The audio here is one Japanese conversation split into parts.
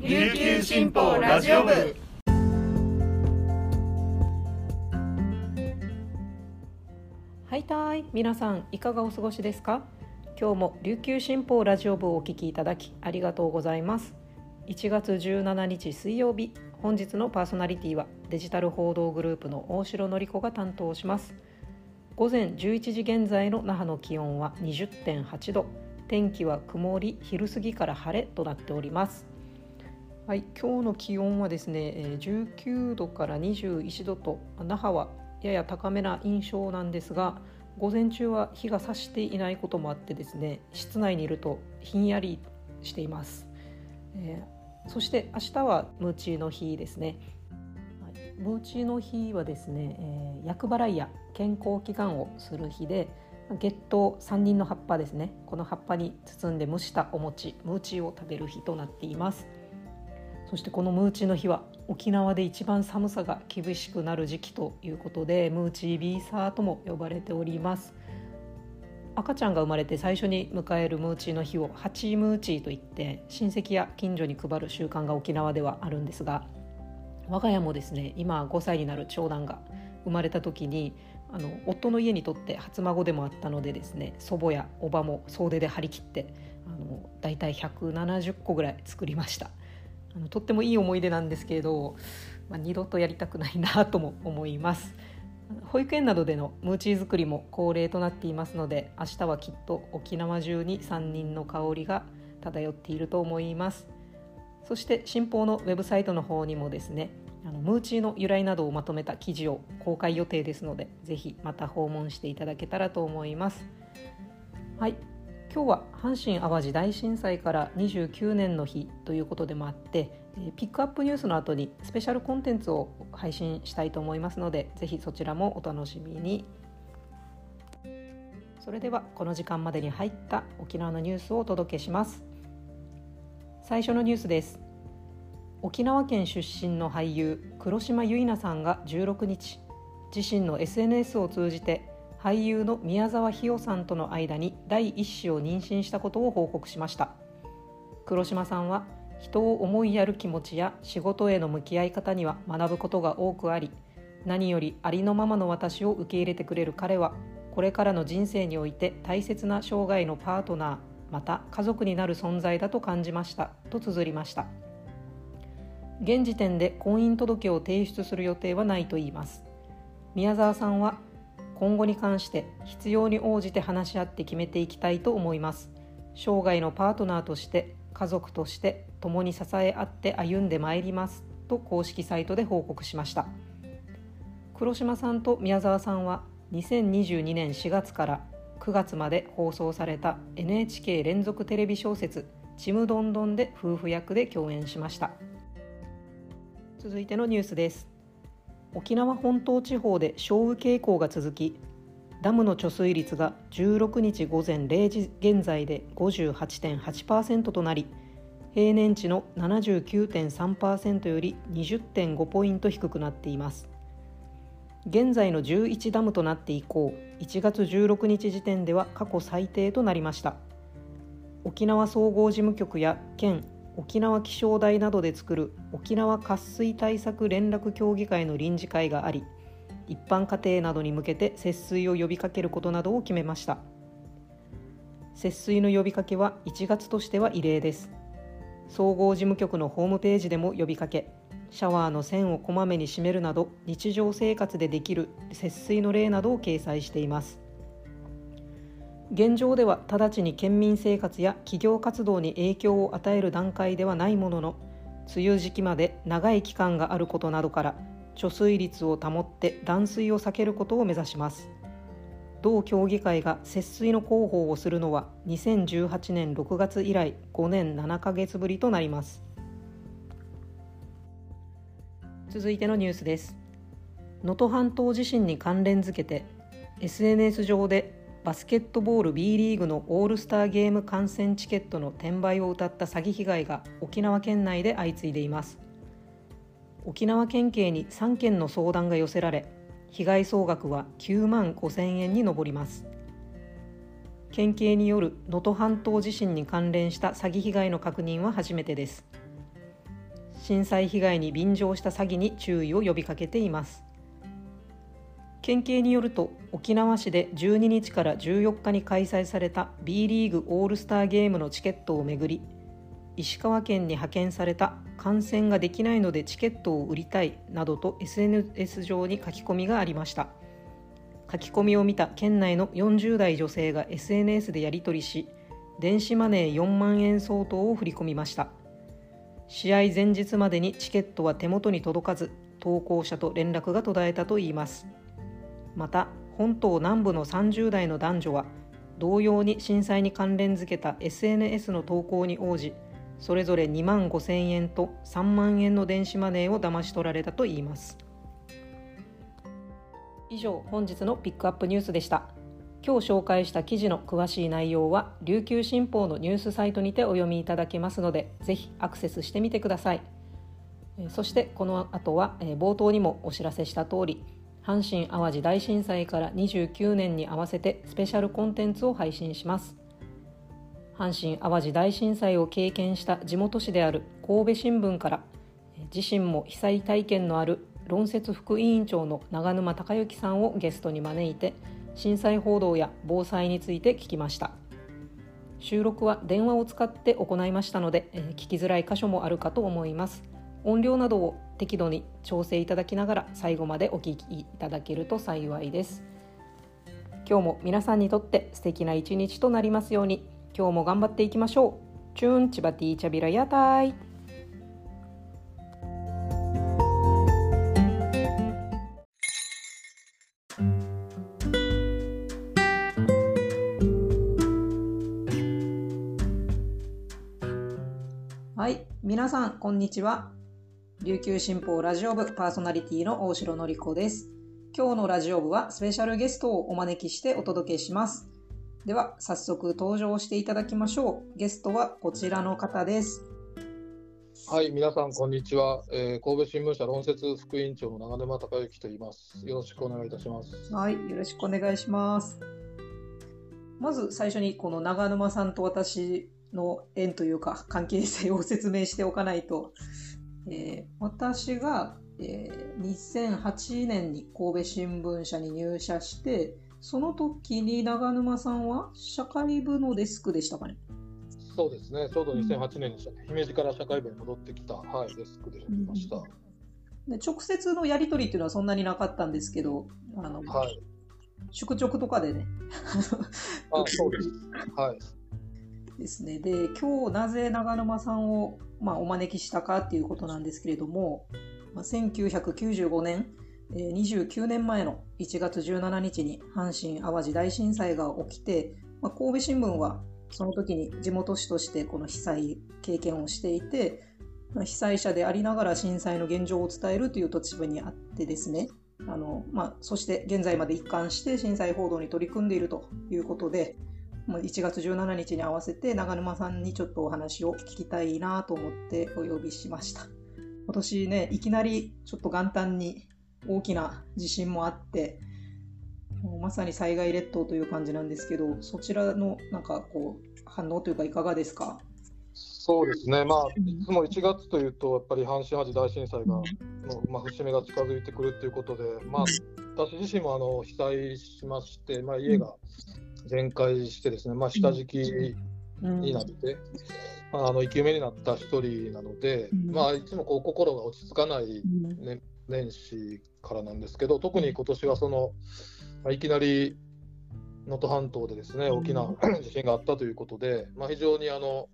琉球新報ラジオ部。はいたい皆さんいかがお過ごしですか？今日も琉球新報ラジオ部をお聞きいただきありがとうございます。1月17日水曜日本日のパーソナリティはデジタル報道グループの大城典子が担当します。午前11時現在の那覇の気温は20.8度天気は曇り昼過ぎから晴れとなっております。はい今日の気温はですね19度から21度と那覇はやや高めな印象なんですが午前中は日が差していないこともあってですね室内にいるとひんやりしています、えーそして明日はムーチーの日ですね、はい、ムーチーの日はですね、えー、厄払いや健康祈願をする日で月桃三人の葉っぱですねこの葉っぱに包んで蒸したお餅ムーチーを食べる日となっています。そしてこのムーチの日は沖縄で一番寒さが厳しくなる時期ということでムーチービーサーとも呼ばれております。赤ちゃんが生まれて最初に迎えるムーチーの日をハチムーチーといって親戚や近所に配る習慣が沖縄ではあるんですが我が家もですね今5歳になる長男が生まれた時にあの夫の家にとって初孫でもあったのでですね祖母やおばも総出で張り切ってあの大体170個ぐらい作りました。あのとってもいい思い出なんですけれど、まあ、二度とやりたくないなとも思います。保育園などでのムーチー作りも恒例となっていますので明日はきっと沖縄中に3人の香りが漂っていると思います。そして新報のウェブサイトの方にもですねあのムーチーの由来などをまとめた記事を公開予定ですのでぜひまた訪問していただけたらと思います。はい。今日は阪神・淡路大震災から29年の日ということでもあってピックアップニュースの後にスペシャルコンテンツを配信したいと思いますのでぜひそちらもお楽しみに。それではこの時間までに入った沖縄のニュースをお届けします。最初のニュースです。沖縄県出身の俳優黒島結菜さんが16日自身の SNS を通じて俳優の宮沢ひよさんとの間に第一子を妊娠したことを報告しました。黒島さんは人を思いやる気持ちや仕事への向き合い方には学ぶことが多くあり何よりありのままの私を受け入れてくれる彼はこれからの人生において大切な生涯のパートナーまた家族になる存在だと感じましたと綴りました。現時点で婚姻届を提出する予定はないといいます。宮沢さんは今後に関して必要に応じて話し合って決めていきたいと思います。生涯のパートナーとして家族として共に支え合って歩んでまいります。と公式サイトで報告しました。黒島さんと宮沢さんは2022年4月から9月まで放送された NHK 連続テレビ小説「ちむどんどん」で夫婦役で共演しました。続いてのニュースです。沖縄本島地方で少雨傾向が続きダムの貯水率が16日午前0時現在で58.8%となり平年値の79.3%より20.5ポイント低くなっています。現在の11ダムとなって以降1月16日時点では過去最低となりました。沖縄総合事務局や県沖縄気象台などで作る沖縄渇水対策連絡協議会の臨時会があり一般家庭などに向けて節水を呼びかけることなどを決めました。節水の呼びかけは1月としては異例です。総合事務局のホームページでも呼びかけシャワーの線をこまめに閉めるなど日常生活でできる節水の例などを掲載しています。現状では直ちに県民生活や企業活動に影響を与える段階ではないものの梅雨時期まで長い期間があることなどから貯水率を保って断水を避けることを目指します。同協議会が節水の広報をするのは2018年6月以来5年7ヶ月ぶりとなります。続いてのニュースです。能登半島地震に関連づけて SNS 上でバスケットボール B リーグのオールスターゲーム観戦チケットの転売を謳った詐欺被害が沖縄県内で相次いでいます。沖縄県警に3件の相談が寄せられ被害総額は9万5000円に上ります。県警による能登半島地震に関連した詐欺被害の確認は初めてです。震災被害に便乗した詐欺に注意を呼びかけています。県警によると沖縄市で12日から14日に開催された B リーグオールスターゲームのチケットをめぐり石川県に派遣された観戦ができないのでチケットを売りたいなどと SNS 上に書き込みがありました。書き込みを見た県内の40代女性が SNS でやり取りし電子マネー4万円相当を振り込みました。試合前日までにチケットは手元に届かず投稿者と連絡が途絶えたといいます。また本島南部の30代の男女は同様に震災に関連づけた SNS の投稿に応じそれぞれ2万5千円と3万円の電子マネーを騙し取られたといいます。以上本日のピックアップニュースでした。今日紹介した記事の詳しい内容は琉球新報のニュースサイトにてお読みいただけますのでぜひアクセスしてみてください。そしてこの後は冒頭にもお知らせした通り阪神・淡路大震災から29年に合わせてスペシャルコンテンツを配信します。阪神・淡路大震災を経験した地元紙である神戸新聞から自身も被災体験のある論説副委員長の長沼隆之さんをゲストに招いて震災報道や防災について聞きました。収録は電話を使って行いましたので聞きづらい箇所もあるかと思います。音量などを適度に調整いただきながら最後までお聞きいただけると幸いです。今日も皆さんにとって素敵な一日となりますように。今日も頑張っていきましょう。チューンチバティチャビラヤタイ。はい皆さんこんにちは。琉球新報ラジオ部パーソナリティの大城のり子です。今日のラジオ部はスペシャルゲストをお招きしてお届けします。では早速登場していただきましょう。ゲストはこちらの方です。はい、皆さんこんにちは。えー、神戸新聞社論説副委員長の長沼隆之と言います。よろしくお願いいたします。はい、よろしくお願いします。まず最初にこの長沼さんと私の縁というか関係性を説明しておかないとえー、私が、えー、2008年に神戸新聞社に入社してその時に長沼さんは社会部のデスクでしたかねそうですね、ちょうど2008年に姫路から社会部に戻ってきた、はい、デスクでやりました、うん、で直接のやり取りっていうのはそんなになかったんですけど、あの、はい、宿直とかでね。あそうです。はい。ですね。で、今日なぜ長沼さんをまあ、お招きしたかっていうことなんですけれども、まあ、1995年、えー、29年前の1月17日に阪神・淡路大震災が起きて、まあ、神戸新聞はその時に地元紙としてこの被災経験をしていて、まあ、被災者でありながら震災の現状を伝えるという立場にあってですねあの、まあ、そして現在まで一貫して震災報道に取り組んでいるということで、1月17日に合わせて長沼さんにちょっとお話を聞きたいなと思ってお呼びしました。今年ね、いきなりちょっと元旦に大きな地震もあって、もうまさに災害列島という感じなんですけど、そちらのなんかこう反応というかいかがですか？そうですね、まあ、いつも1月というと、やっぱり阪神・淡路大震災がの、まあ、節目が近づいてくるということで、まあ、私自身もあの被災しまして、まあ、家が全壊してですね、まあ、下敷きになって、うん、あの生き埋めになった一人なので、うん、まあ、いつもこう心が落ち着かない、ね、年始からなんですけど特に今年はその、まあ、いきなり能登半島でですね大きな 地震があったということで、まあ、非常にあの、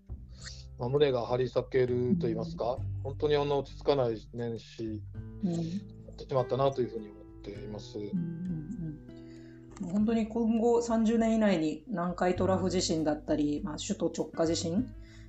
まあ、胸が張り裂けるといいますか本当にあの落ち着かない年始になってしまったなというふうに思っています。うん本当に今後30年以内に南海トラフ地震だったり、まあ、首都直下地震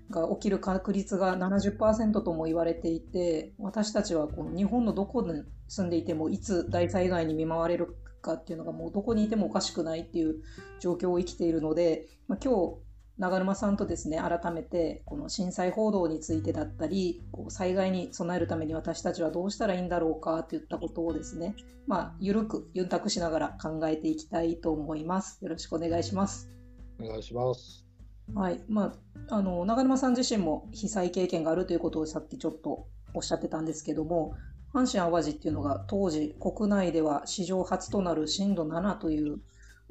が起きる確率が70%とも言われていて私たちはこの日本のどこに住んでいてもいつ大災害に見舞われるかっていうのがもうどこにいてもおかしくないっていう状況を生きているので、まあ、今日長沼さんとですね改めてこの震災報道についてだったりこう災害に備えるために私たちはどうしたらいいんだろうかといったことをですねまあゆるくゆんたくしながら考えていきたいと思います。よろしくお願いします。お願いします。はい。まああの長沼さん自身も被災経験があるということをさっきちょっとおっしゃってたんですけども、阪神・淡路っていうのが当時国内では史上初となる震度7という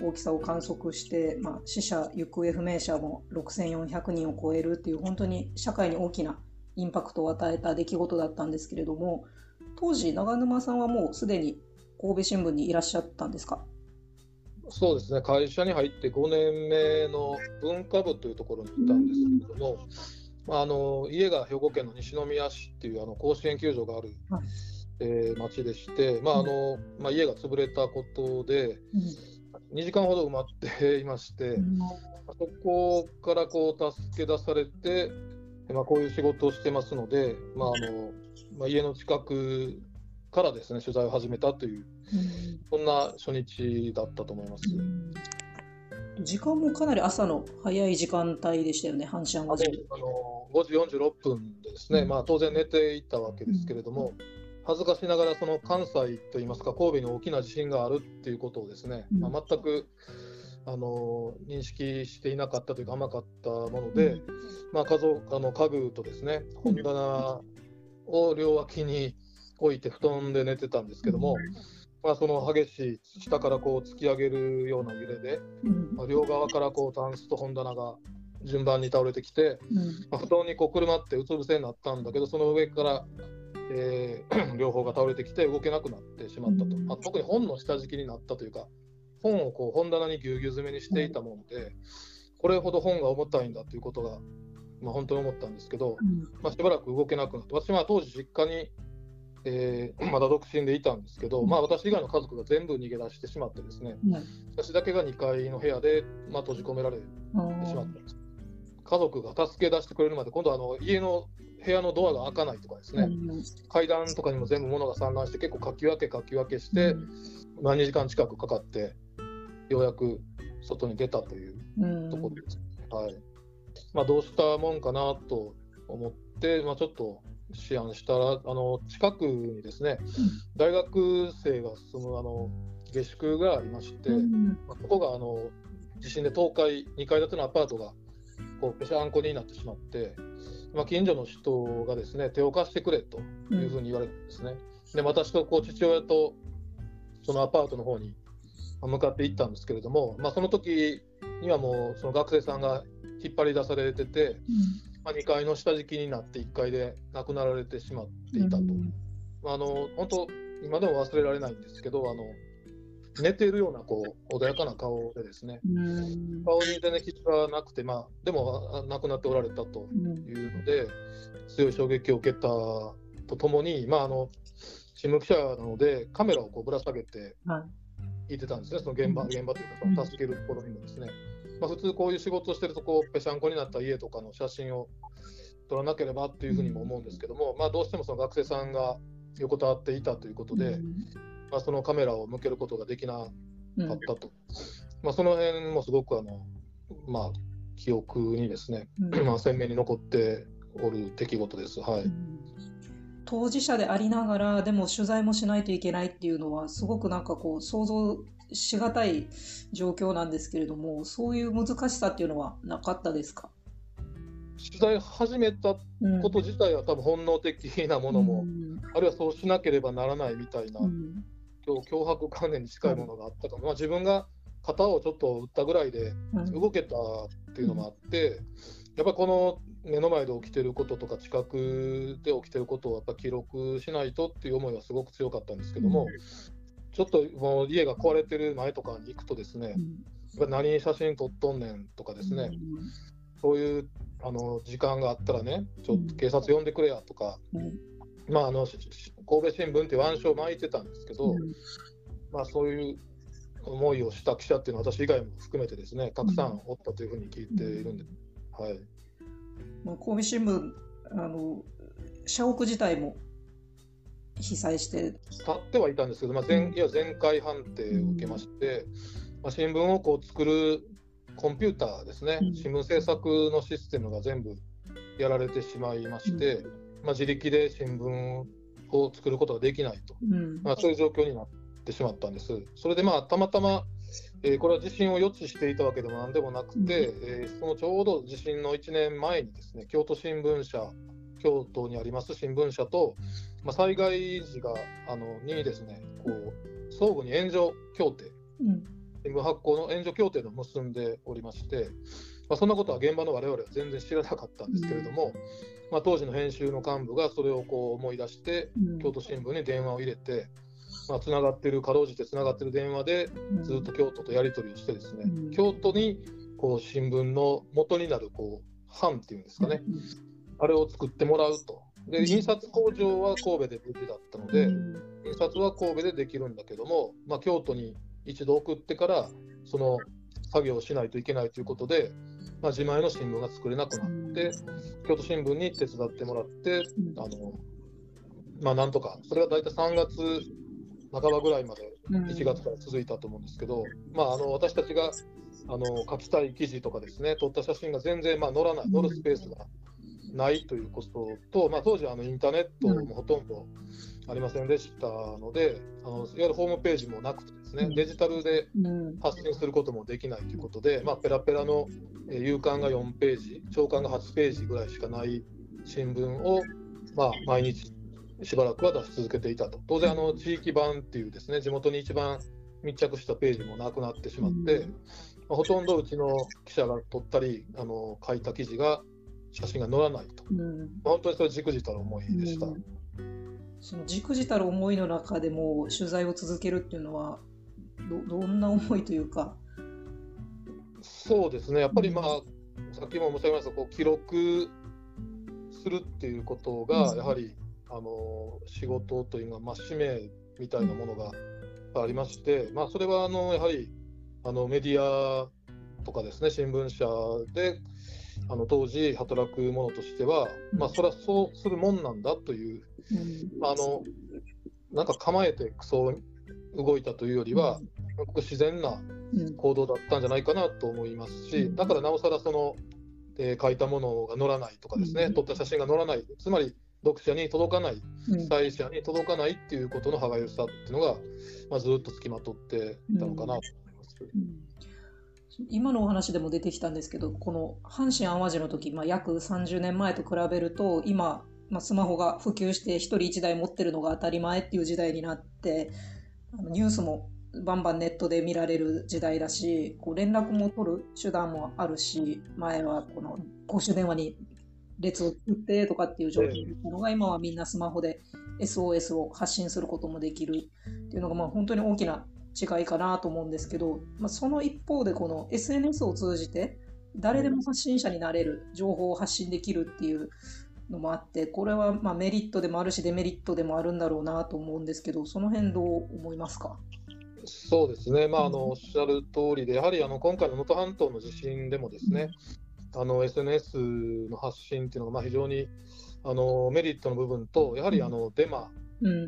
大きさを観測して、まあ、死者、行方不明者も6400人を超えるっていう本当に社会に大きなインパクトを与えた出来事だったんですけれども当時長沼さんはもうすでに神戸新聞にいらっしゃったんですか？そうですね。会社に入って5年目の文化部というところにいたんですけれども、まあ、あの家が兵庫県の西宮市っていうあの甲子園球場がある、はい、えー、町でして、まああのまあ、家が潰れたことで、2時間ほど埋まっていまして、うん、そこからこう助け出されて、まあ、こういう仕事をしてますので、まああのまあ、家の近くからですね取材を始めたという、うん、そんな初日だったと思います。うん。時間もかなり朝の早い時間帯でしたよね、阪神・淡路。あの5時46分ですね、まあ、当然寝ていたわけですけれども、恥ずかしながらその関西といいますか神戸に大きな地震があるっていうことをですね、まあ、全くあの認識していなかったというか甘かったもので、まあ、家族あの家具とですね本棚を両脇に置いて布団で寝てたんですけども、まあ、その激しい下からこう突き上げるような揺れで、まあ、両側からこうタンスと本棚が順番に倒れてきて、まあ、布団にこうくるまってうつ伏せになったんだけどその上からえー、両方が倒れてきて動けなくなってしまったと、まあ、特に本の下敷きになったというか本をこう本棚にぎゅうぎゅう詰めにしていたものでこれほど本が重たいんだということが、まあ、本当に思ったんですけど、まあ、しばらく動けなくなって私は当時実家に、えー、まだ独身でいたんですけど、まあ、私以外の家族が全部逃げ出してしまってですね、私だけが2階の部屋で、まあ、閉じ込められてしまったんです。家族が助け出してくれるまで今度はあの家の部屋のドアが開かないとかですね、うん、階段とかにも全部物が散乱して結構かき分けかき分けして、うん、何時間近くかかってようやく外に出たというところです、うん、はい。まあ、どうしたもんかなと思って、まあ、ちょっと思案したらあの近くにですね大学生が住むあの下宿がありまして、まあ、ここがあの地震で倒壊2階建てのアパートがこうぺしゃんこになってしまってまあ、近所の人がですね手を貸してくれというふうに言われてですね、うん、で私とこう父親とそのアパートの方に向かって行ったんですけれども、まあ、その時にはもうその学生さんが引っ張り出されてて、うん、まあ、2階の下敷きになって1階で亡くなられてしまっていたと、うん、まあ、あの本当今でも忘れられないんですけどあの寝ているようなこう穏やかな顔でですね、顔に全然傷がなくて、まあ、でも亡くなっておられたというので、強い衝撃を受けたとともに、まあ、あの新聞記者なのでカメラをこうぶら下げて聞いてたんですね、その現場現場というかその助けるところにもですね、まあ、普通こういう仕事をしてるとこうぺしゃんこになった家とかの写真を撮らなければっていうふうにも思うんですけども、まあ、どうしてもその学生さんが横たわっていたということで、まあ、そのカメラを向けることができなかったと、うん、まあ、その辺もすごくあの、まあ、記憶にですね、うん、まあ、鮮明に残っておる出来事です。はい、当事者でありながらでも取材もしないといけないっていうのはすごくなんかこう想像しがたい状況なんですけれどもそういう難しさっていうのはなかったですか？取材始めたこと自体は多分本能的なものも、うん、あるいはそうしなければならないみたいな、うん、脅迫観念に近いものがあったかも、まあ、自分が肩をちょっと打ったぐらいで動けたっていうのもあって、やっぱりこの目の前で起きてることとか近くで起きてることをやっぱ記録しないとっていう思いはすごく強かったんですけども、ちょっともう家が壊れてる前とかに行くとですね、やっぱ何写真撮っとんねんとかですね、そういうあの時間があったらね、ちょっと警察呼んでくれやとか、まあ、あの神戸新聞って腕章を巻いてたんですけど、うん、まあ、そういう思いをした記者っていうのは私以外も含めてですねたくさんおったというふうに聞いているんで、うん、はい、まあ、神戸新聞あの社屋自体も被災して。立ってはいたんですけど、まあ全いや全壊判定を受けまして、まあ、新聞をこう作るコンピューターですね、新聞制作のシステムが全部やられてしまいまして、まあ、自力で新聞を作ることができないと、うん、まあ、そういう状況になってしまったんです。それでまあたまたまえー、これは地震を予知していたわけでもなんでもなくて、うん、えー、そのちょうど地震の1年前にですね京都新聞社京都にあります新聞社と、まあ、災害時があのにですねこう相互に援助協定、うん、新聞発行の援助協定を結んでおりまして、まあ、そんなことは現場の我々は全然知らなかったんですけれども、うん、まあ、当時の編集の幹部がそれをこう思い出して、うん、京都新聞に電話を入れて、まあ、つながってるかろうじてつながってる電話でずっと京都とやり取りをしてですね、京都にこう新聞の元になるこう版っていうんですかね、あれを作ってもらうと。で印刷工場は神戸で無事だったので、印刷は神戸でできるんだけども、まあ、京都に一度送ってからその作業をしないといけないということで、まあ、自前の新聞が作れなくなって京都新聞に手伝ってもらってあの、まあ、なんとかそれが大体3月半ばぐらいまで1月から続いたと思うんですけど、まあ、あの私たちがあの書きたい記事とかですね撮った写真が全然まあ載らない載るスペースがないということと、まあ、当時あのインターネットもほとんどありませんでしたので、あのいわゆるホームページもなくてですね、デジタルで発信することもできないということで、まあ、ペラペラの夕刊が4ページ、朝刊が8ページぐらいしかない新聞を、まあ、毎日しばらくは出し続けていたと。当然あの地域版っていうですね地元に一番密着したページもなくなってしまって、まあ、ほとんどうちの記者が撮ったりあの書いた記事が写真が載らないと、うん、本当にそれじくじたる思いでした。うんそのじくじたる思いの中でも取材を続けるっていうのはどどんな思いというか？そうですね。やっぱりまあ、さっきも申し上げましたこう記録するっていうことがやはり、あの仕事というのは、まあ、使命みたいなものがありまして、まあ、それはあのやはりあのメディアとかですね新聞社であの当時働く者としては、まあ、それはそうするもんなんだという、うん、あのなんか構えてクソ動いたというよりは、ごく自然な行動だったんじゃないかなと思いますし、だからなおさらその、えー、書いたものが載らないとかですね、撮った写真が載らない、つまり読者に届かない、被災者に届かないっていうことの歯がゆさっていうのが、まあ、ずっとつきまとっていたのかなと思います。今のお話でも出てきたんですけどこの阪神・淡路の時、まあ、約30年前と比べると今、まあ、スマホが普及して1人1台持ってるのが当たり前っていう時代になってニュースもバンバンネットで見られる時代だしこう連絡も取る手段もあるし前はこの公衆電話に列を作ってとかっていう状況だったのが今はみんなスマホで SOS を発信することもできるっていうのがまあ本当に大きな違いかなと思うんですけど、まあ、その一方でこの SNS を通じて誰でも発信者になれる情報を発信できるっていうのもあってこれはまメリットでもあるしデメリットでもあるんだろうなと思うんですけどその辺どう思いますか？そうですね、まあ、あのおっしゃる通りで、やはりあの今回の能登半島の地震でもですね、あの SNS の発信っていうのがまあ非常にあのメリットの部分と、やはりあのデマ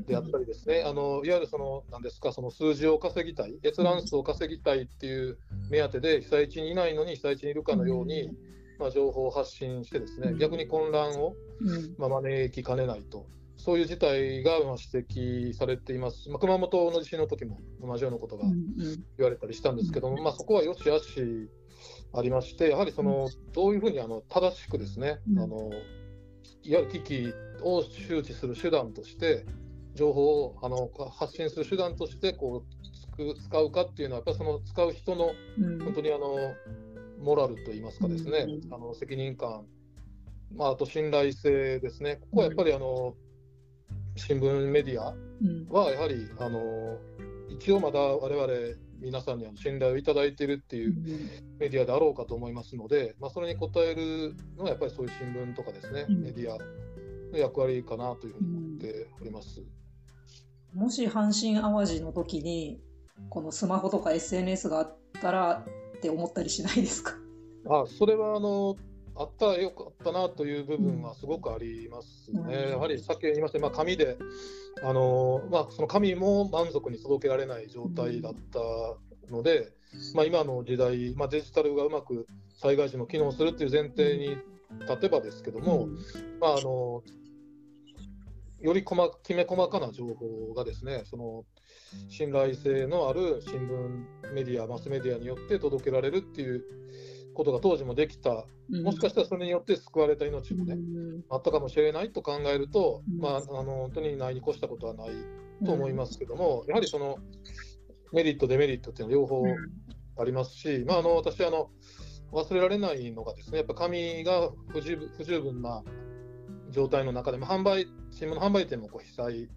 であったりですね、あのいわゆるそのなんですかその数字を稼ぎたい、閲覧数を稼ぎたいっていう目当てで、被災地にいないのに被災地にいるかのように、まあ、情報を発信して、ですね逆に混乱を、まあ、招きかねないと。そういう事態が指摘されています、まあ、熊本の地震の時も同じようなことが言われたりしたんですけども、まあ、そこはよしあしありまして、やはりそのどういうふうにあの正しくですね、あのいわゆる危機を周知する手段として、情報をあの発信する手段としてこう使うかっていうのは、やっぱりその使う人の本当にあの、モラルといいますかですね、あの責任感、まあ、あと信頼性ですね、ここはやっぱりあの新聞メディアはやはり、あの一応まだ我々皆さんに信頼をいただいているっていうメディアであろうかと思いますので、まあ、それに応えるのはやっぱりそういう新聞とかですね、メディアの役割かなというふうに思っております。もし阪神・淡路の時にこのスマホとか SNS があったらって思ったりしないですか？あそれはあのあったらよかったなという部分はすごくありますね。うん、やはりさっき言いました、まあ、紙で、あのまあ、その紙も満足に届けられない状態だったので、うん、まあ、今の時代、まあ、デジタルがうまく災害時も機能するっていう前提に立てばですけども、うん、まあ、あのより細きめ細かな情報がですねその信頼性のある新聞メディアマスメディアによって届けられるっていうことが当時もできた、もしかしたらそれによって救われた命もね、あったかもしれないと考えると、まあ、あの本当にないに越したことはないと思いますけども、やはりそのメリット、デメリットっていうのは両方ありますし、まあ、あの私あの、忘れられないのがですね、やっぱ紙が不十不十分な状態の中でも、販売新聞の販売店もこう被災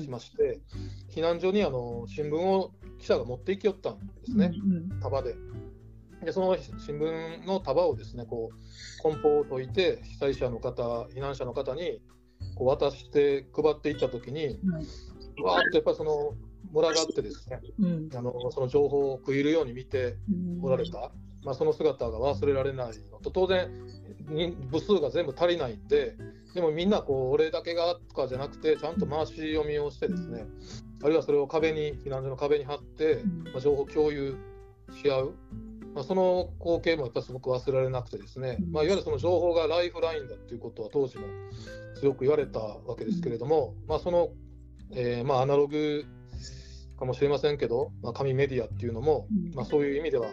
しまして、うん、避難所にあの新聞を記者が持って行きよったんですね、うん、束で。でその新聞の束をですねこう梱包を解いて被災者の方避難者の方にこう渡して配っていった時に、うん、わーっとやっぱりその群がってですね、うん、あのその情報を食い入るように見ておられた、まあ、その姿が忘れられないのと当然部数が全部足りないんででもみんなこう俺だけがとかじゃなくてちゃんと回し読みをしてですねあるいはそれを壁に避難所の壁に貼って、まあ、情報共有し合う、まあ、その光景もやっぱすごく忘れられなくてですね、まあ、いわゆるその情報がライフラインだっていうことは当時も強く言われたわけですけれども、まあ、その、えー、まあアナログかもしれませんけど、まあ、紙メディアっていうのも、まあ、そういう意味では、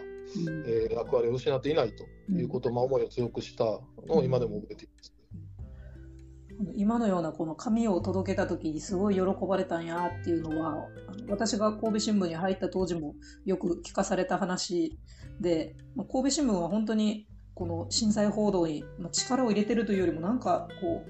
えー、役割を失っていないということ、まあ、思いを強くしたのを今でも覚えています。今のようなこの紙を届けた時にすごい喜ばれたんやっていうのは私が神戸新聞に入った当時もよく聞かされた話で神戸新聞は本当にこの震災報道に力を入れてるというよりもなんかこ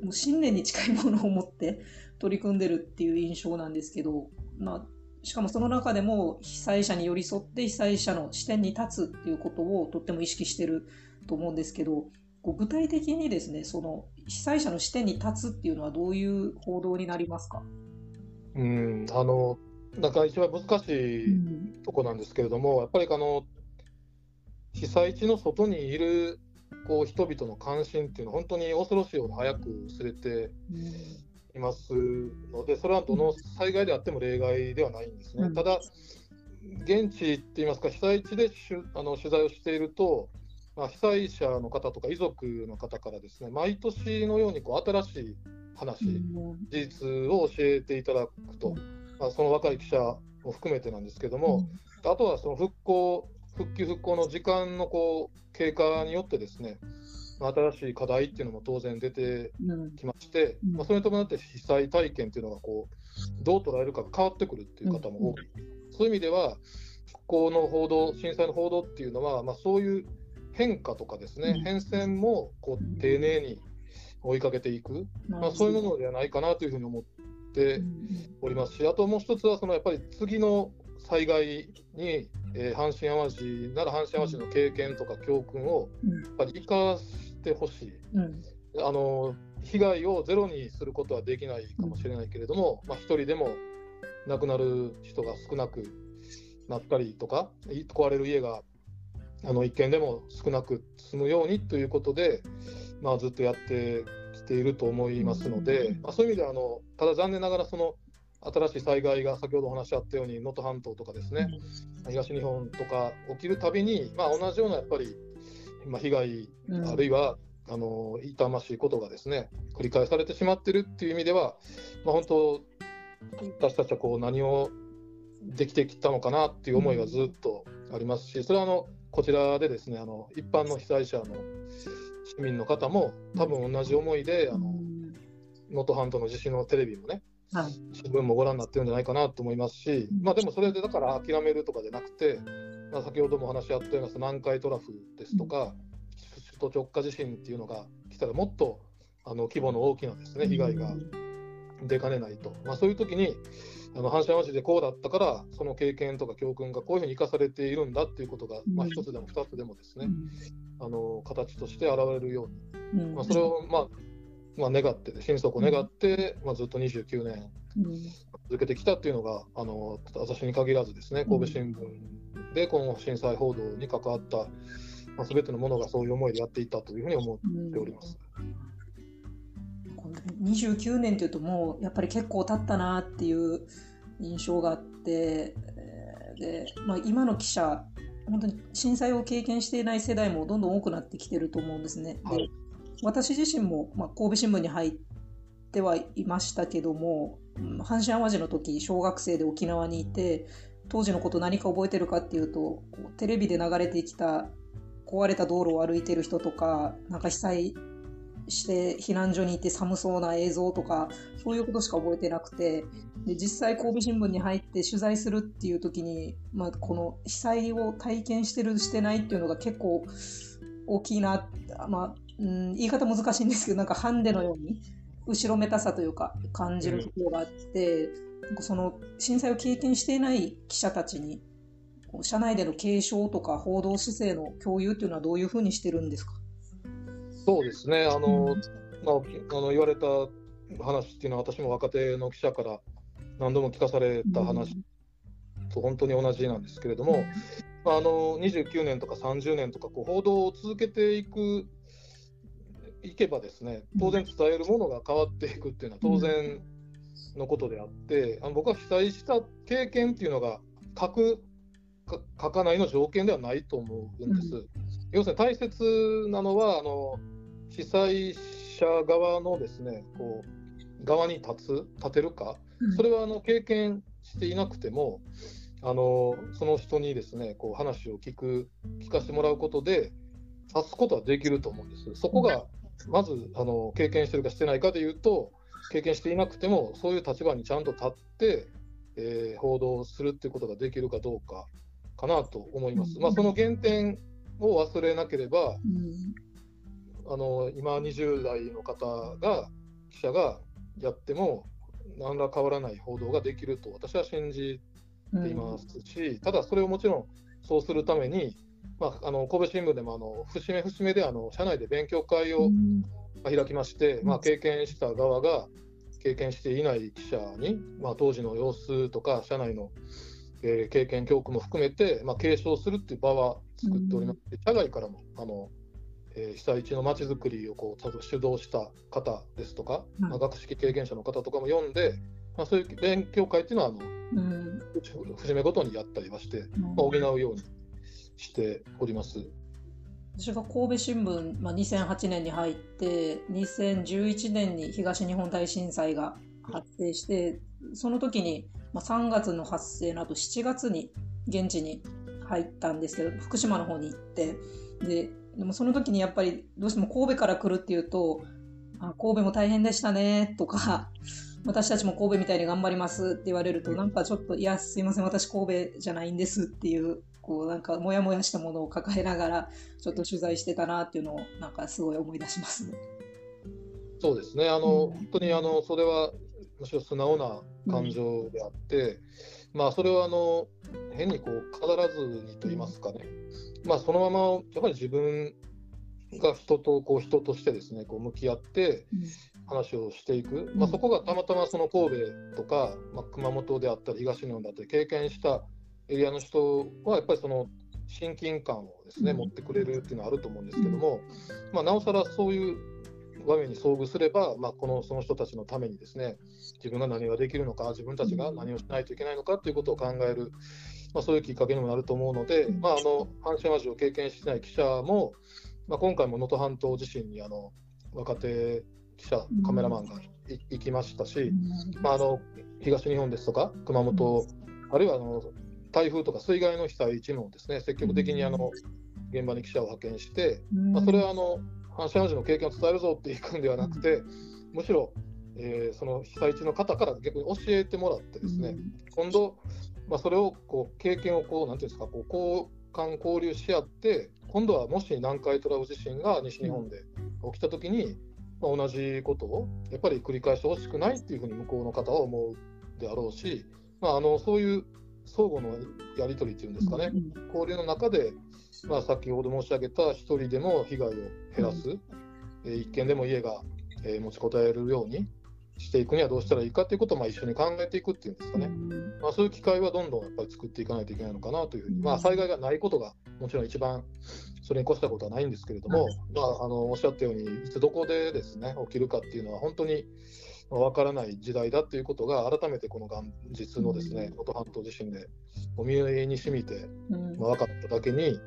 うもう信念に近いものを持って取り組んでるっていう印象なんですけど、まあ、しかもその中でも被災者に寄り添って被災者の視点に立つっていうことをとっても意識してると思うんですけど具体的にですねその被災者の視点に立つっていうのはどういう報道になりますか？うんあのなんか一番難しいとこなんですけれども、うん、やっぱりあの被災地の外にいるこう人々の関心っていうのは本当に恐ろしいほど早く薄れていますので、それはどの災害であっても例外ではないんですね。うん、ただ現地って言いますか被災地であの取材をしているとまあ、被災者の方とか遺族の方からですね毎年のようにこう新しい話、事実を教えていただくと、まあ、その若い記者も含めてなんですけども、あとはその復興復旧復興の時間のこう経過によってですね新しい課題っていうのも当然出てきまして、うん、まあ、それに伴って被災体験っていうのがこうどう捉えるかが変わってくるっていう方も多い、うん、そういう意味では復興の報道震災の報道っていうのは、まあ、そういう変化とかですね、変遷もこう丁寧に追いかけていく、まあ、そういうものではないかなというふうに思っておりますし、あともう一つはそのやっぱり次の災害に、えー、阪神・淡路なら阪神・淡路の経験とか教訓をやっぱり生かしてほしい、うん、あの被害をゼロにすることはできないかもしれないけれども、まあ、1人でも亡くなる人が少なくなったりとか壊れる家があの一件でも少なく済むようにということで、まあ、ずっとやってきていると思いますので、まあ、そういう意味ではあのただ残念ながらその新しい災害が先ほどお話あったように能登半島とかですね、東日本とか起きるたびに、まあ、同じようなやっぱり、まあ、被害、あるいはあの痛ましいことがですね繰り返されてしまっているっていう意味では、まあ、本当私たちはこう何をできてきたのかなっていう思いがずっとありますしそれはあのこちらでですねあの一般の被災者の市民の方も多分同じ思いで能登半島の地震のテレビもね、はい、新聞もご覧になってるんじゃないかなと思いますし、まあ、でもそれでだから諦めるとかじゃなくて、まあ、先ほどもお話あったような南海トラフですとか、首都直下地震っていうのが来たらもっとあの規模の大きなですね被害が出かねないと、まあ、そういう時にあの阪神・淡路でこうだったからその経験とか教訓がこういうふうに生かされているんだっていうことが、まあ、1つでも2つでもですね、あの形として現れるように、まあ、それを、まあまあ、願って、心底願って、まあ、ずっと29年続けてきたっていうのがあの私に限らずですね神戸新聞でこの震災報道に関わった、まあ、全てのものがそういう思いでやっていたというふうに思っております。29年というともうやっぱり結構経ったなっていう印象があってで、まあ、今の記者本当に震災を経験していない世代もどんどん多くなってきてると思うんですね。はい、で私自身も、まあ、神戸新聞に入ってはいましたけども阪神・淡路の時小学生で沖縄にいて当時のこと何か覚えてるかっていうとテレビで流れてきた壊れた道路を歩いてる人とかなんか被災して避難所に行って寒そうな映像とかそういうことしか覚えてなくてで実際神戸新聞に入って取材するっていう時に、まあ、この被災を体験してるしてないっていうのが結構大きいな、まあうん、言い方難しいんですけどなんかハンデのように後ろめたさというか感じるところがあって、うん、その震災を経験していない記者たちに社内での継承とか報道姿勢の共有っていうのはどういうふうにしてるんですか？そうですね。あの、まあ、あの言われた話っていうのは私も若手の記者から何度も聞かされた話と本当に同じなんですけれども、まあ、あの29年とか30年とかこう報道を続けていくいけばですね当然伝えるものが変わっていくっていうのは当然のことであってあの僕は被災した経験っていうのが書く書かないの条件ではないと思うんです。要するに大切なのはあの被災者側のですねこう側に立つ立てるか、それはあの経験していなくてもあのその人にですねこう話を聞く聞かせてもらうことで立つことはできると思うんです。そこがまずあの経験してるかしてないかでいうと経験していなくてもそういう立場にちゃんと立って、えー、報道するっていうことができるかどうかかなと思います。まあ、その原点を忘れなければ、あの今20代の方が記者がやっても何ら変わらない報道ができると私は信じていますし、ただそれをもちろんそうするために、まあ、あの神戸新聞でもあの節目節目であの社内で勉強会を開きまして、まあ、経験した側が経験していない記者に、まあ、当時の様子とか社内の、えー、経験教訓も含めて、まあ、継承するっていう場は作っておりまして、社外からもあの、えー、被災地のまちづくりをこう主導した方ですとか、まあ、学識経験者の方とかも読んで、まあ、そういう勉強会っていうのはあの、うん、節目ごとにやったりはして、まあ、補うようにしております。私が神戸新聞、まあ、2008年に入って2011年に東日本大震災が発生してその時に、まあ、3月の発生の後7月に現地に入ったんですけど福島の方に行ってででもその時にやっぱりどうしても神戸から来るっていうとあ神戸も大変でしたねとか 私たちも神戸みたいに頑張りますって言われるとなんかちょっといやすいません私神戸じゃないんですっていうこうなんかモヤモヤしたものを抱えながらちょっと取材してたなっていうのをなんかすごい思い出しますね。そうですね。あの、うん、本当にあのそれはむしろ素直な感情であって、うん、まあそれはあの変にこう飾らずにと言いますかね、まあ、そのままやっぱり自分が人とこう人としてですねこう向き合って話をしていく、うん、まあ、そこがたまたまその神戸とか、まあ、熊本であったり東日本だったり経験したエリアの人はやっぱりその親近感をですね持ってくれるっていうのはあると思うんですけども、まあ、なおさらそういう場面に遭遇すれば、まあ、このその人たちのためにですね自分が何ができるのか自分たちが何をしないといけないのかということを考える、まあ、そういうきっかけにもなると思うので、まあ、あの阪神・淡路を経験してない記者も、まあ、今回も能登半島地震にあの若手記者カメラマンが行きましたし、まあ、あの東日本ですとか熊本あるいはあの台風とか水害の被災地もですね積極的にあの現場に記者を派遣して、まあ、それはあの阪神・淡路の経験を伝えるぞっていくんではなくて、むしろ、えー、その被災地の方から逆に教えてもらってですね、今度、まあ、それをこう経験をこうなんていうんですかこう交換交流し合って今度はもし南海トラフ地震が西日本で起きた時に、まあ、同じことをやっぱり繰り返してほしくないっていうふうに向こうの方は思うであろうし、まあ、あのそういう相互のやり取りっていうんですかね、交流の中で、まあ、先ほど申し上げた1人でも被害を減らす、うん、えー、1軒でも家が、えー、持ちこたえるようにしていくにはどうしたらいいかということをまあ一緒に考えていくっていうんですかね、うん、まあ、そういう機会はどんどんやっぱり作っていかないといけないのかなというふうに、まあ、災害がないことがもちろん一番それに越したことはないんですけれども、まあ、あのおっしゃったようにいつどこでですね起きるかっていうのは本当にわからない時代だということが改めてこの元日のですね能登、半島地震でお見えに染みて、まあ、分かっただけに、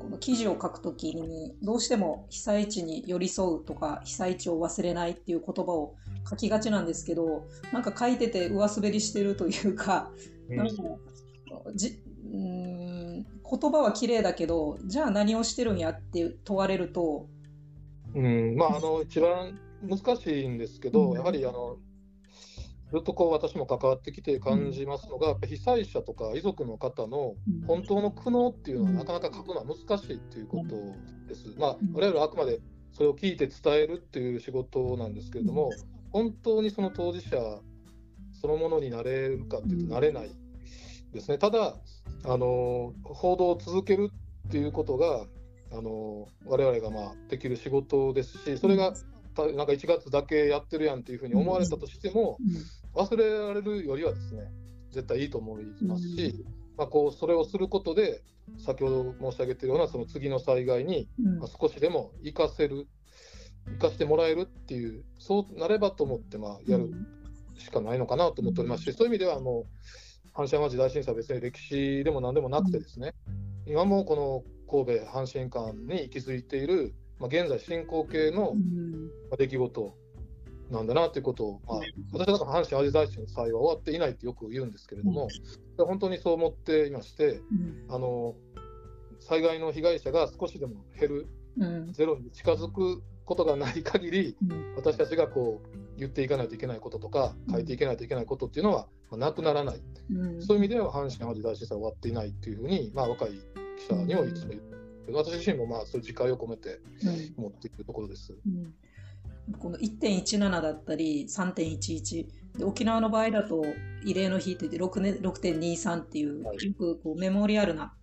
この記事を書くときにどうしても被災地に寄り添うとか被災地を忘れないっていう言葉を書きがちなんですけどなんか書いてて上滑りしてるというか、うん、なんかじうん言葉は綺麗だけどじゃあ何をしてるんやって問われると、うん。まあ、あの一番難しいんですけど、うん、やはりあのずっとこう私も関わってきて感じますのが、やっぱ被災者とか遺族の方の本当の苦悩っていうのはなかなか書くのは難しいっていうことです。まあ、我々はあくまでそれを聞いて伝えるっていう仕事なんですけれども、本当にその当事者そのものになれるかっていうとなれないですね。ただあの報道を続けるっていうことがあの我々がまあできる仕事ですしそれがなんか1月だけやってるやんっていうふうに思われたとしても、忘れられるよりはですね絶対いいと思いますし、まあ、こうそれをすることで先ほど申し上げているようなその次の災害に、ま少しでも生かせる生かしてもらえるっていうそうなればと思ってまあやるしかないのかなと思っておりますしそういう意味ではもう阪神・淡路大震災は別に歴史でも何でもなくてですね今もこの神戸阪神間に息づいている、まあ、現在進行形の出来事なんだなということを、まあ、私は阪神・淡路大震災は終わっていないってよく言うんですけれども、うん、本当にそう思っていまして、うん、あの災害の被害者が少しでも減る、うん、ゼロに近づくことがない限り、私たちがこう言っていかないといけないこととか、書いていけないといけないことっていうのは、まあ、なくならない、そういう意味では阪神・淡路大震災終わっていないっていうふうに、まあ、若い記者にもいつも言って、私自身もまあそういう自戒を込めて持っていくところです。うん。この1.17だったり3.11で沖縄の場合だと慰霊の日といって6.23っていう、よくこうメモリアルな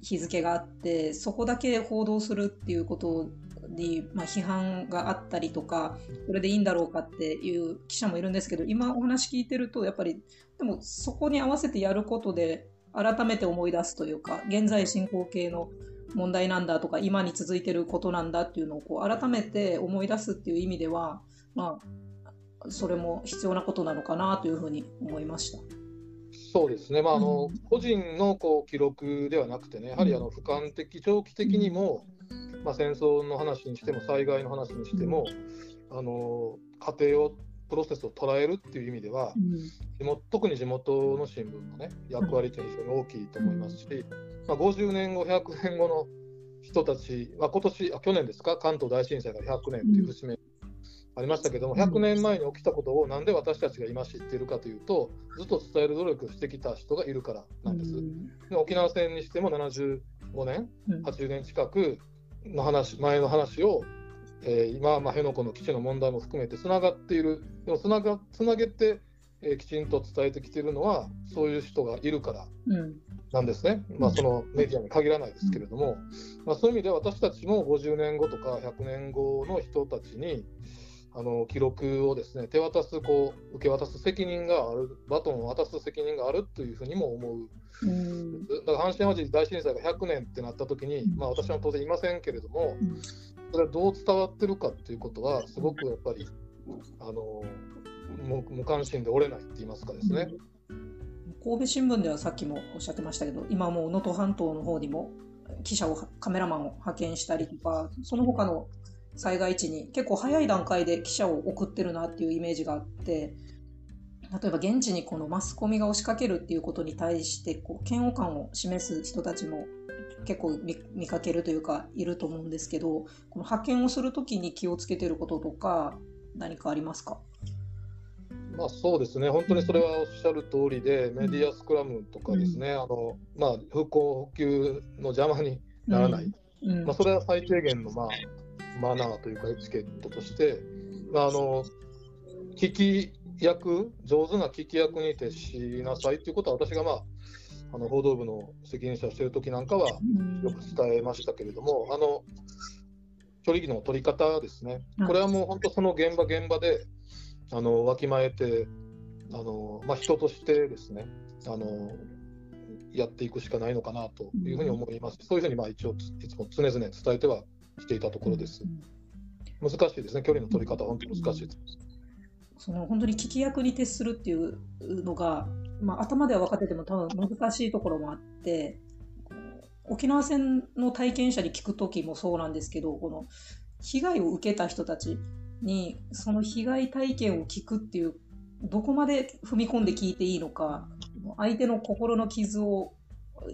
日付があってそこだけ報道するっていうことに、まあ、批判があったりとかこれでいいんだろうかっていう記者もいるんですけど今お話聞いてるとやっぱりでもそこに合わせてやることで改めて思い出すというか現在進行形の問題なんだとか今に続いてることなんだっていうのをこう改めて思い出すっていう意味では、まあ、それも必要なことなのかなというふうに思いました。そうですね、まああの、うん、個人のこう記録ではなくてね、やはりあの俯瞰的、長期的にも、まあ、戦争の話にしても、災害の話にしても、あの家庭をプロセスを捉えるっていう意味では、地元特に地元の新聞の、ね、役割って非常に大きいと思いますし、まあ、50年後、100年後の人たち、まあ、今年あ去年ですか、関東大震災から100年っていう節目ありましたけども、100年前に起きたことをなんで私たちが今知っているかというと、ずっと伝える努力をしてきた人がいるからなんです。で沖縄戦にしても75年、80年近くの話、前の話をえー、今、まあ、辺野古の基地の問題も含めてつながっている、でもつながつなげて、えー、きちんと伝えてきているのは、そういう人がいるからなんですね、うん、まあ、そのメディアに限らないですけれども、まあ、そういう意味で私たちも50年後とか100年後の人たちに、あの記録をですね手渡すこう受け渡す責任があるバトンを渡す責任があるというふうにも思う、うん、だから阪神・淡路大震災が100年ってなった時に、まあ、私は当然いませんけれども、それはどう伝わってるかっていうことは、すごくやっぱり、あの無関心で折れないって言いますかですね。神戸新聞ではさっきもおっしゃってましたけど、今も能登半島の方にも記者を、カメラマンを派遣したりとか、その他の災害地に結構早い段階で記者を送ってるなっていうイメージがあって、例えば現地にこのマスコミが押しかけるっていうことに対してこう嫌悪感を示す人たちも結構見かけるというかいると思うんですけどこの派遣をするときに気をつけてることとか何かありますか？まあ、そうですね、本当にそれはおっしゃる通りで、メディアスクラムとかですね、うん、あのまあ、復興、復旧の邪魔にならない、うん。うん、まあ、それは最低限の、まあ、マナーというか、エチケットとして、まあ、あの聞き役、上手な聞き役に徹しなさいということは、私が、まあ、あの報道部の責任者をしている時なんかはよく伝えましたけれども、あの距離の取り方ですね、これはもう本当、その現場現場であのわきまえて、あのまあ、人としてですねあの、やっていくしかないのかなというふうに思います、そういうふうにまあ一応、いつも常々伝えてはしていたところです。難しいですね、距離の取り方、本当に難しいです。その本当に聞き役に徹するっていうのがまあ、頭では分かってても多分難しいところもあって沖縄戦の体験者に聞く時もそうなんですけどこの被害を受けた人たちにその被害体験を聞くっていうどこまで踏み込んで聞いていいのか相手の心の傷を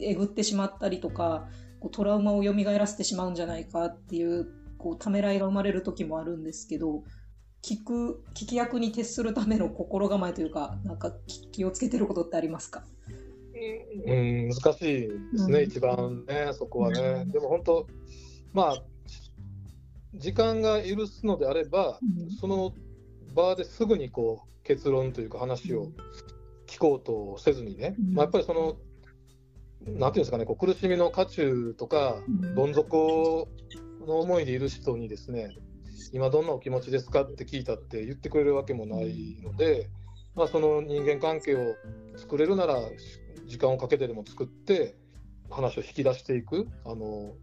えぐってしまったりとかこうトラウマを蘇らせてしまうんじゃないかっていうこうためらいが生まれる時もあるんですけど聞く聞き役に徹するための心構えというかなんか気をつけてることってありますか？うん、難しいですね、うん、一番ね、そこはね。うん、でも本当、まあ、時間が許すのであれば、うん、その場ですぐにこう結論というか話を聞こうとせずにね、まあ、やっぱりその、なんていうんですかね、こう苦しみの渦中とか、どん底の思いでいる人にですね、今どんなお気持ちですかって聞いたって言ってくれるわけもないので、まあ、その人間関係を作れるなら時間をかけてでも作って話を引き出していく。あの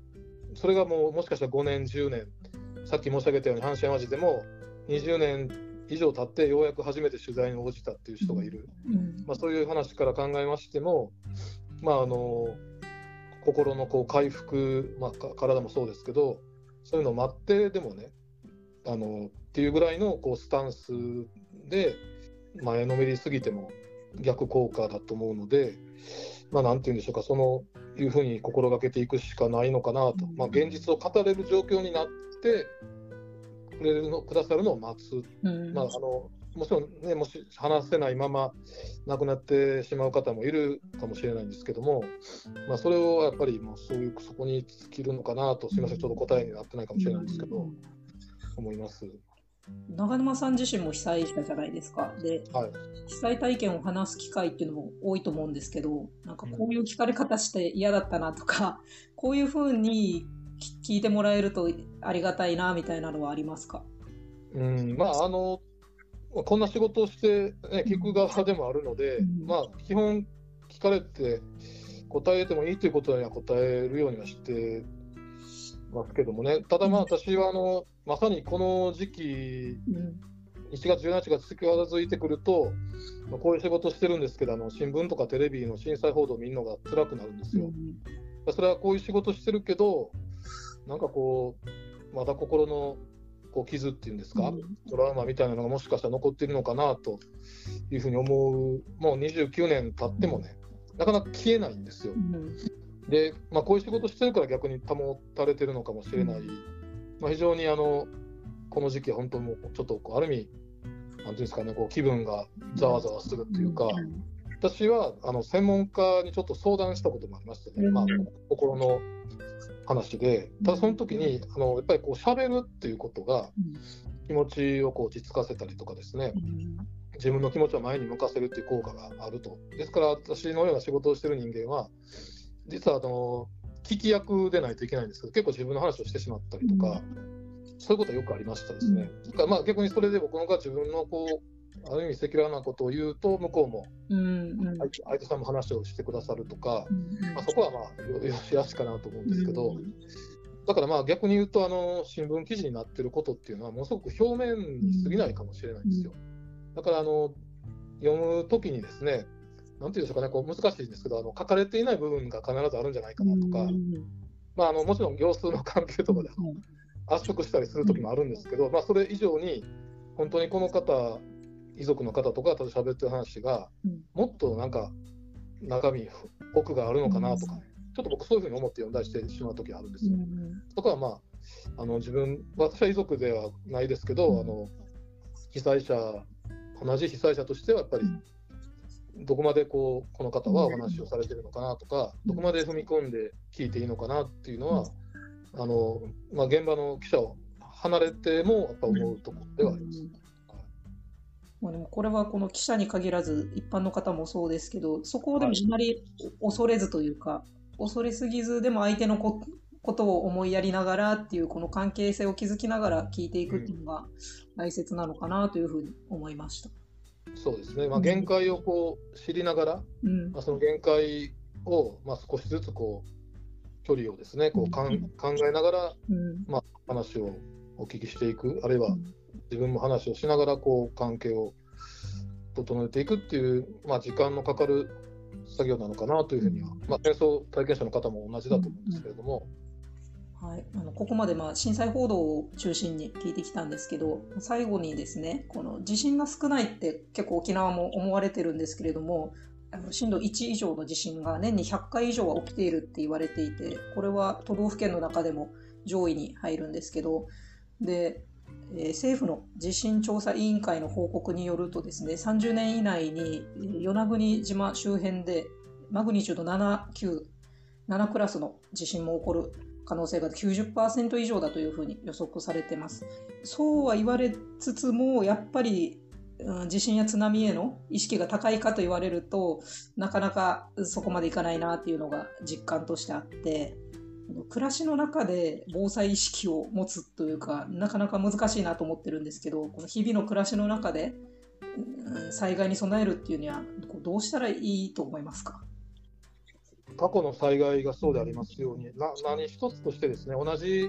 それがもうもしかしたら5年10年さっき申し上げたように阪神・淡路でも20年以上経ってようやく初めて取材に応じたっていう人がいる、うん、まあ、そういう話から考えましても、まあ、あの心のこう回復、まあ、体もそうですけどそういうのを待ってでもねあのっていうぐらいのこうスタンスで前のめりすぎても逆効果だと思うので、まあ、なんて言うんでしょうか、そのいうふうに心がけていくしかないのかなと、まあ、現実を語れる状況になってくれるのくださるのを待つ、うん、まあ、あのもちろん、ね、もし話せないまま亡くなってしまう方もいるかもしれないんですけども、まあ、それをやっぱりもうそういうそこに尽きるのかなと、すみません、ちょっと答えになってないかもしれないんですけど、思います。長沼さん自身も被災者じゃないですか。で、はい、被災体験を話す機会っていうのも多いと思うんですけど、なんかこういう聞かれ方して嫌だったなとか、こういうふうに聞いてもらえるとありがたいなみたいなのはありますか？うん、まあ、あの、こんな仕事をして、ね、聞く側でもあるので、うん、まあ、基本聞かれて答えてもいいということには答えるようにはしてますけどもね、ただまあ私はあの、まさにこの時期、1月、17日が続いてくると、まあ、こういう仕事してるんですけど、あの新聞とかテレビの震災報道を見るのが辛くなるんですよ。うん、それはこういう仕事してるけど、なんかこう、まだ心のこう傷っていうんですか、うん、トラウマみたいなのがもしかしたら残っているのかなというふうに思う、もう29年経ってもね、なかなか消えないんですよ。うんで、まあ、こういう仕事してるから逆に保たれてるのかもしれない、まあ、非常にあのこの時期は本当もうちょっとこうある意味なんていうんですかねこう気分がざわざわするっていうか、私はあの専門家にちょっと相談したこともありましてね、まあ、心の話で。ただその時にあのやっぱりこう喋るっていうことが気持ちをこう落ち着かせたりとかですね、自分の気持ちを前に向かせるっていう効果があると。ですから私のような仕事をしてる人間は実はあの聞き役でないといけないんですけど結構自分の話をしてしまったりとか、うん、そういうことはよくありましたですね。うん、まあ逆にそれで僕のが自分のこうある意味赤裸々なことを言うと向こうも、相手さんも話をしてくださるとか、まあ、そこはまあよしあしかなと思うんですけど、だからまあ逆に言うとあの新聞記事になってることっていうのはものすごく表面に過ぎないかもしれないんですよ。だからあの読む時にですねなんていうんでしょうかね、こう難しいんですけど、あの書かれていない部分が必ずあるんじゃないかなとか、まあ、あのもちろん行数の関係とかで圧縮したりする時もあるんですけど、まあ、それ以上に、本当にこの方、遺族の方とかと喋ってる話が、もっとなんか中身、奥があるのかなとか、ね、ちょっと僕、そういうふうに思って読んだりしてしまう時あるんですよ。とかはまああの自分、私は遺族ではないですけど、あの被災者、同じ被災者としてはやっぱりどこまでこうこの方はお話をされてるのかなとか、どこまで踏み込んで聞いていいのかなっていうのは、あのまあ、現場の記者を離れてもやっぱ思うところではあります。まあ、でもこれはこの記者に限らず一般の方もそうですけどそこをでもあまり恐れずというか、恐れすぎずでも相手のこことを思いやりながらっていうこの関係性を築きながら聞いていくっていうのが大切なのかなというふうに思いました。そうですね、まあ、限界をこう知りながら、うん、まあ、その限界をまあ少しずつこう距離をですねこうかん考えながら、まあ、話をお聞きしていく。あるいは自分も話をしながらこう関係を整えていくっていう、まあ、時間のかかる作業なのかなというふうには、まあ、戦争体験者の方も同じだと思うんですけれども。はい、あのここまでまあ震災報道を中心に聞いてきたんですけど最後にですねこの地震が少ないって結構沖縄も思われてるんですけれどもあの震度1以上の地震が年に100回以上は起きているって言われていてこれは都道府県の中でも上位に入るんですけどで、えー、政府の地震調査委員会の報告によるとですね30年以内に与那国島周辺でマグニチュード7、9、7クラスの地震も起こる可能性が90%以上だというふうに予測されてます。そうは言われつつもやっぱり、地震や津波への意識が高いかと言われるとなかなかそこまでいかないなっていうのが実感としてあって暮らしの中で防災意識を持つというかなかなか難しいなと思ってるんですけどこの日々の暮らしの中で、災害に備えるっていうにはどうしたらいいと思いますか？過去の災害がそうでありますようにな何一つとしてですね同じ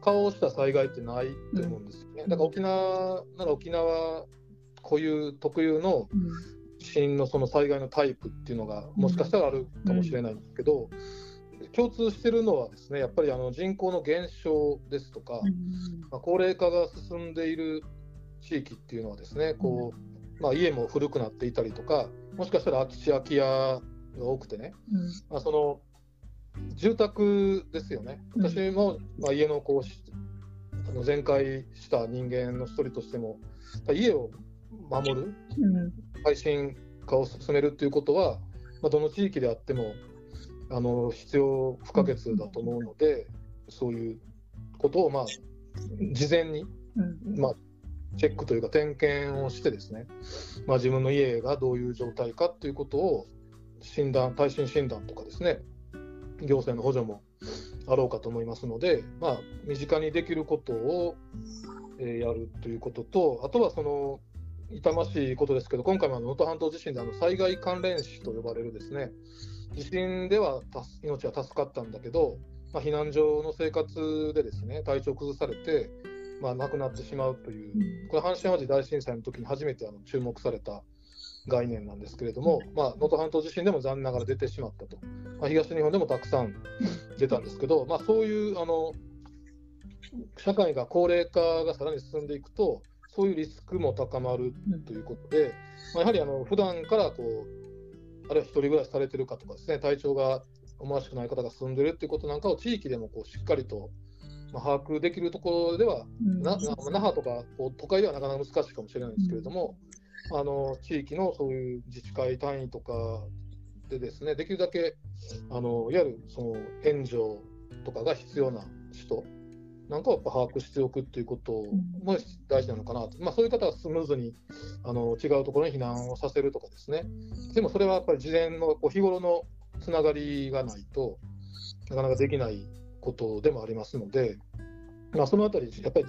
顔をした災害ってないと思うんですよね。だから沖縄なら沖縄固有特有の地震のその災害のタイプっていうのがもしかしたらあるかもしれないんですけど、共通してるのはですねやっぱりあの人口の減少ですとか、まあ、高齢化が進んでいる地域っていうのはですねこう、まあ、家も古くなっていたりとかもしかしたら空き地空き家が多くてね、まあ、その住宅ですよね。私も、まあ、家のこうあの全壊した人間の一人としても家を守る、配信化を進めるということは、まあ、どの地域であってもあの必要不可欠だと思うので、そういうことを、まあ、事前に、まあ、チェックというか点検をしてですね、まあ、自分の家がどういう状態かということを診断耐震診断とかですね。行政の補助もあろうかと思いますので、まあ、身近にできることを、えー、やるということとあとはその痛ましいことですけど、今回も能登半島地震であの災害関連死と呼ばれるですね、地震では命は助かったんだけど、まあ、避難所の生活でですね体調崩されて、まあ、亡くなってしまうという、これ、阪神・淡路大震災の時に初めてあの注目された概念なんですけれども、まあ、能登半島地震でも残念ながら出てしまったと、まあ、東日本でもたくさん出たんですけど、まあ、そういうあの社会が高齢化がさらに進んでいくと、そういうリスクも高まるということで、まあ、やはりあの普段からこう、あるいは一人暮らしされてるかとかですね、体調が思わしくない方が住んでるっていうことなんかを地域でもこうしっかりと、まあ、把握できるところでは、な那覇とかこう都会ではなかなか難しいかもしれないんですけれども、あの地域のそういう自治会単位とかでですね、できるだけあのいわゆるその援助とかが必要な人なんかをやっぱ把握しておくっていうことも大事なのかなと、まあ、そういう方はスムーズにあの違うところに避難をさせるとかですね、でもそれはやっぱり事前のこう日頃のつながりがないとなかなかできないことでもありますので、まあ、そのあたり、やっぱり、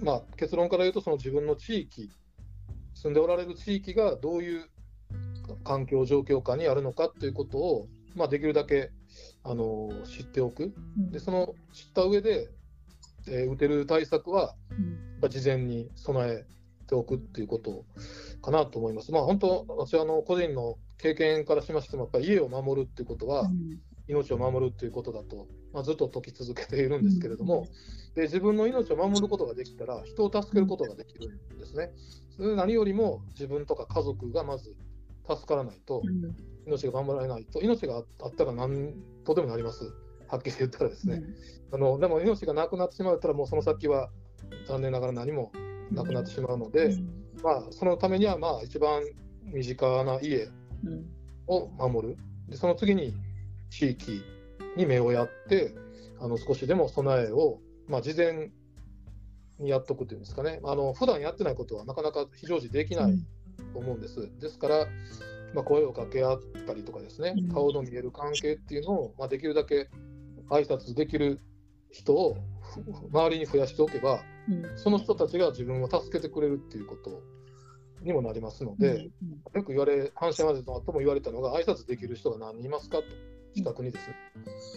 まあ、結論から言うと、その自分の地域、住んでおられる地域がどういう環境状況下にあるのかということを、まあ、できるだけあの知っておく、でその知った上でえー、打てる対策は、うん、事前に備えておくっていうことかなと思います。まあ、本当、私はあの個人の経験からしましても、やっぱり家を守るっていうことは、うん、命を守るっていうことだと、まあ、ずっと解き続けているんですけれども、で自分の命を守ることができたら、人を助けることができるんですね。何よりも自分とか家族がまず助からないと、命が守られないと、命があったら何とでもなります。はっきり言ったらですね、うん、あのでも命がなくなってしまったらもうその先は残念ながら何もなくなってしまうので、うん、まあ、そのためにはまあ一番身近な家を守る。でその次に地域に目をやってあの少しでも備えを、まあ、事前にやっとくというんですかね。あの普段やってないことはなかなか非常時できないと思うんです。ですからまあ、声を掛け合ったりとかですね、顔の見える関係っていうのを、まあ、できるだけ挨拶できる人を周りに増やしておけば、うん、その人たちが自分を助けてくれるっていうことにもなりますので、うん、よく言われ、阪神・淡路の後も言われたのが、挨拶できる人が何人いますかと、近くにです。ね。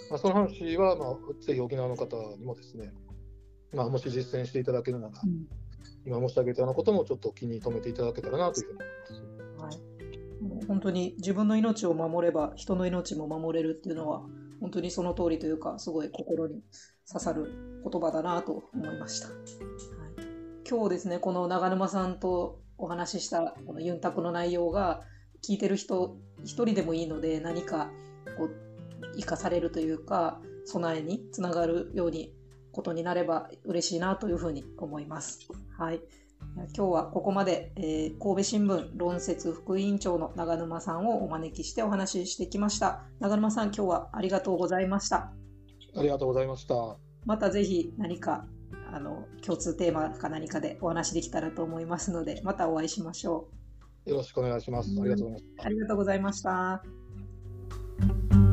まあ、その話は、まあ、ぜひ沖縄の方にもですね、まあ、もし実践していただけるなら、うん、今申し上げたようなこともちょっと気に留めていただけたらなというふうに思います。はい。本当に自分の命を守れば人の命も守れるっていうのは本当にその通りというかすごい心に刺さる言葉だなと思いました、はい、今日ですねこの長沼さんとお話ししたこのユンタクの内容が聞いてる人一人でもいいので何かこう生かされるというか備えにつながるようにことになれば嬉しいなというふうに思います。はい。今日はここまで、えー、神戸新聞論説副委員長の長沼さんをお招きしてお話ししてきました。長沼さん、今日はありがとうございました。ありがとうございました。またぜひ何かあの共通テーマか何かでお話できたらと思いますので、またお会いしましょう。よろしくお願いします。ありがとうございました。ありがとうございました。